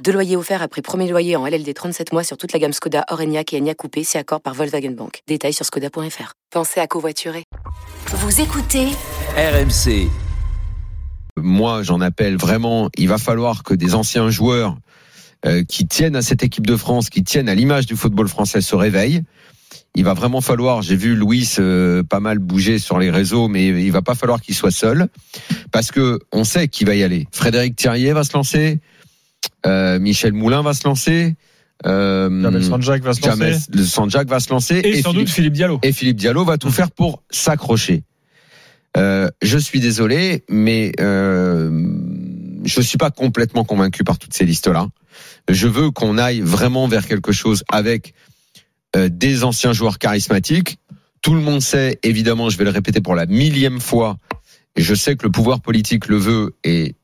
Deux loyers offerts après premier loyer en LLD 37 mois sur toute la gamme Skoda, Orenia et Enya Coupé, c'est accord par Volkswagen Bank. Détails sur skoda.fr. Pensez à covoiturer. Vous écoutez RMC. Moi, j'en appelle vraiment. Il va falloir que des anciens joueurs euh, qui tiennent à cette équipe de France, qui tiennent à l'image du football français, se réveillent. Il va vraiment falloir. J'ai vu Louis euh, pas mal bouger sur les réseaux, mais il va pas falloir qu'il soit seul, parce que on sait qu'il va y aller. Frédéric Thierrier va se lancer. Euh, Michel Moulin va se lancer. Euh, Jamel Sanjak va se lancer. Sanjak va se lancer. Et, sans Philippe, doute Philippe Diallo. et Philippe Diallo va tout faire pour s'accrocher. Euh, je suis désolé, mais euh, je suis pas complètement convaincu par toutes ces listes-là. Je veux qu'on aille vraiment vers quelque chose avec euh, des anciens joueurs charismatiques. Tout le monde sait, évidemment, je vais le répéter pour la millième fois, et je sais que le pouvoir politique le veut, et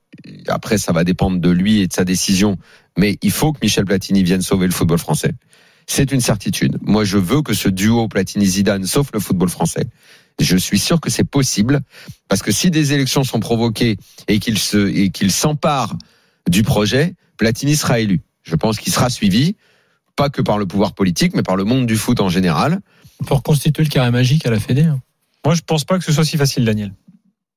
après ça va dépendre de lui et de sa décision, mais il faut que Michel Platini vienne sauver le football français. C'est une certitude. Moi, je veux que ce duo Platini-Zidane sauve le football français. Je suis sûr que c'est possible parce que si des élections sont provoquées et qu'il se et qu'il s'empare du projet, Platini sera élu. Je pense qu'il sera suivi pas que par le pouvoir politique, mais par le monde du foot en général. Pour constituer le carré magique à la Fédé. hein. Moi, je pense pas que ce soit si facile, Daniel.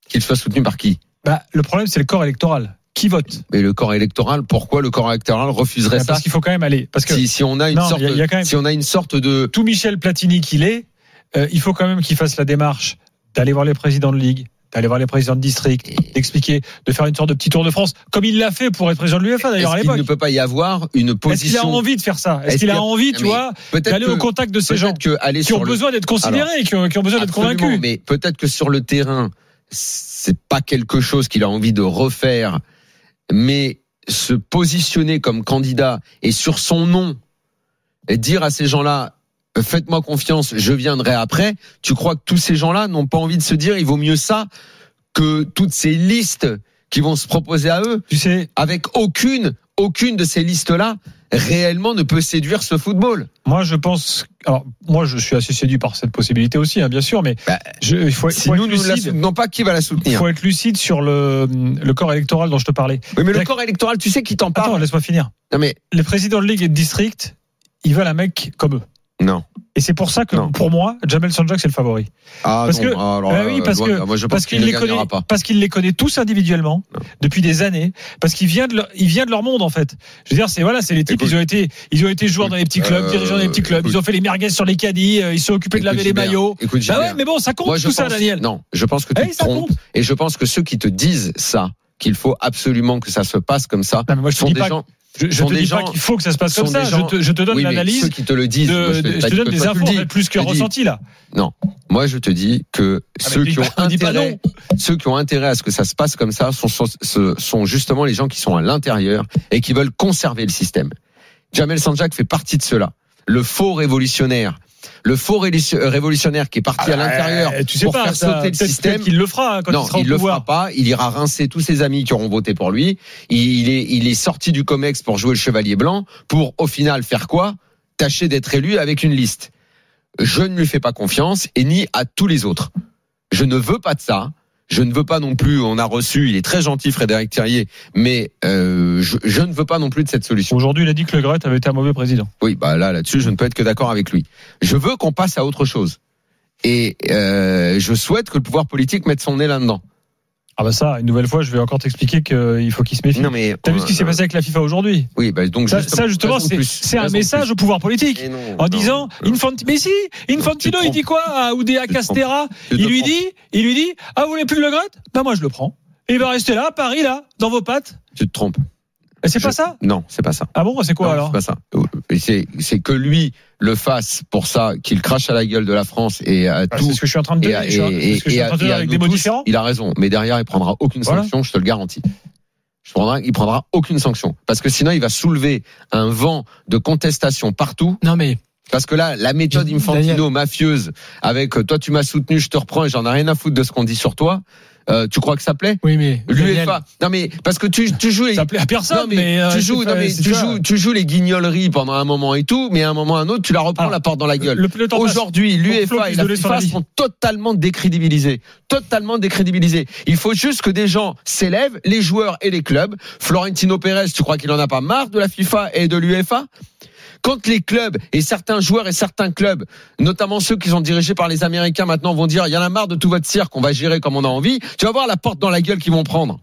Qu'il soit soutenu par qui? Bah, le problème, c'est le corps électoral. Qui vote? Mais le corps électoral, pourquoi le corps électoral refuserait ça Parce qu'il faut quand même aller. Parce que si, si on a une Non, sorte, il y a- il y a quand même- si on a une sorte de tout Michel Platini qu'il est, euh, il faut quand même qu'il fasse la démarche d'aller voir les présidents de ligue, d'aller voir les présidents de district, d'expliquer, de faire une sorte de petit tour de France, comme il l'a fait pour être président de l'UEFA d'ailleurs à l'époque. ne peut pas y avoir une Est-ce qu'il a position envie de faire ça? Est-ce qu'il a envie, tu Mais vois, d'aller au contact de ces gens peut-être que aller qui ont le- besoin d'être considérés qui ont, qui ont besoin d'être convaincus Mais peut-être que sur le terrain, c'est pas quelque chose qu'il a envie de refaire, mais se positionner comme candidat et sur son nom et dire à ces gens-là faites-moi confiance, je viendrai après. Tu crois que tous ces gens-là n'ont pas envie de se dire il vaut mieux ça que toutes ces listes qui vont se proposer à eux Tu sais, avec aucune aucune de ces listes-là réellement ne peut séduire ce football. moi je pense. Alors, moi je suis assez séduit par cette possibilité aussi, hein, bien sûr, mais Bah, je, il faut, Si faut nous être nous lucide. soutenons pas, qui va la Il soutenir faut être lucide sur le, le corps électoral dont je te parlais. Oui, mais le corps électoral, tu sais qui t'en Attends, parle laisse-moi finir. Non mais Les présidents de ligue et de district, ils veulent un mec comme eux. Non. Et c'est pour ça que, Non. pour moi, Jamel Sanjak, c'est le favori. Ah Parce non, que- ah, alors Bah oui, parce loin que- moi je Parce qu'il ne les connaît, pas. parce qu'il les connaît tous individuellement Non. depuis des années, parce qu'il vient de leur, il vient de leur monde en fait. Je veux dire, c'est voilà, c'est les types. Écoute. ils ont été, ils ont été joueurs dans les petits clubs, Euh, dirigeants dans les petits clubs. écoute. Ils ont fait les merguez sur les caddies. euh, Ils se sont occupés de laver les maillots. Écoute, Bah ouais, mais bon, ça compte moi tout ça, Daniel. non, je pense que tu Eh, te trompes et je pense que ceux qui te disent ça, qu'il faut absolument que ça se passe comme ça, Non, mais moi, je te sont des gens, je, je te dis pas qu'il faut que ça se passe comme ça. gens- je, te, je te donne oui, l'analyse ceux qui te le disent, de, moi, je, te, je te donne des infos dis. plus que ressenti là. Non, moi je te dis que Ah, ceux qui ont intérêt, ceux qui ont intérêt à ce que ça se passe comme ça sont, sont, ce sont justement les gens qui sont à l'intérieur et qui veulent conserver le système. Jamel Sanjak fait partie de cela. Le faux révolutionnaire, le faux rélici- révolutionnaire qui est parti à l'intérieur Eh, tu sais pour pas, faire ça, sauter le système. peut-être qu'il le fera hein, quand non, il sera il le pouvoir. fera pas. Il ira rincer tous ses amis qui auront voté pour lui. Il est, il est sorti du Comex pour jouer le chevalier blanc, pour au final faire quoi? Tâcher d'être élu avec une liste. Je ne lui fais pas confiance et ni à tous les autres. Je ne veux pas de ça. Je ne veux pas non plus. On a reçu. Il est très gentil, Frédéric Thierrier, mais euh, je, je ne veux pas non plus de cette solution. Aujourd'hui, il a dit que Le Gret avait été un mauvais président. Oui, bah là, là-dessus, je ne peux être que d'accord avec lui. Je veux qu'on passe à autre chose. Et euh, je souhaite que le pouvoir politique mette son nez là-dedans. Ah bah ça, une nouvelle fois, je vais encore t'expliquer qu'il faut qu'il se méfie. Non mais T'as vu ce qui s'est euh, passé avec la FIFA aujourd'hui? Oui, bah donc ça, justement, ça, c'est un message plus. au pouvoir politique. Non, En non, disant, non. Infantino, mais si, Infantino, il dit quoi à Oudéa te Castera Il lui dit, il lui dit, ah, vous voulez plus de Le Gret Ben moi, je le prends. Et il va rester là, à Paris, là, dans vos pattes. Tu te trompes. Et c'est pas ça? Non, c'est pas ça. Ah bon, c'est quoi Non, alors? C'est pas ça. Et C'est c'est que lui le fasse pour ça, qu'il crache à la gueule de la France et à Bah, tout. C'est ce que je suis en train de dire. et- c'est ce que je suis et avec des mots tous, différents. Il a raison, mais derrière il prendra aucune Voilà. sanction, je te le garantis. Je il prendra aucune sanction parce que sinon il va soulever un vent de contestation partout. Non mais Parce que là, la méthode Daniel. Infantino mafieuse, avec euh, toi tu m'as soutenu, je te reprends et j'en ai rien à foutre de ce qu'on dit sur toi. Euh, tu crois que ça plaît Oui, mais. L'UEFA. Non mais parce que tu, tu joues les, Ça plaît à personne, non, mais, mais, euh, tu joues, c'est non, pas- mais c'est tu ça. joues, tu joues les guignoleries pendant un moment et tout, mais à un moment un autre, tu la reprends Alors, la porte dans la gueule. Aujourd'hui, l'UEFA et la FIFA sont totalement décrédibilisés. Totalement décrédibilisés. Il faut juste que des gens s'élèvent, les joueurs et les clubs. Florentino Pérez, tu crois qu'il en a pas marre de la FIFA et de l'UEFA? Quand les clubs et certains joueurs et certains clubs, notamment ceux qui sont dirigés par les Américains maintenant, vont dire il y en a marre de tout votre cirque, on va gérer comme on a envie, tu vas voir la porte dans la gueule qu'ils vont prendre.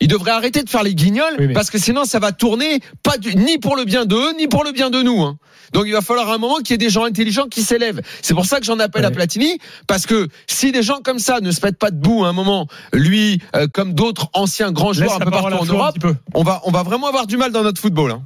Ils devraient arrêter de faire les guignols Oui, mais- parce que sinon ça va tourner pas du- ni pour le bien d'eux ni pour le bien de nous. hein. Donc il va falloir un moment qu'il y ait des gens intelligents qui s'élèvent. C'est pour ça que j'en appelle à. Platini parce que si des gens comme ça ne se mettent pas debout à un moment, lui euh, comme d'autres anciens grands Laisse joueurs un peu partout en Europe, peu. on va on va vraiment avoir du mal dans notre football. hein.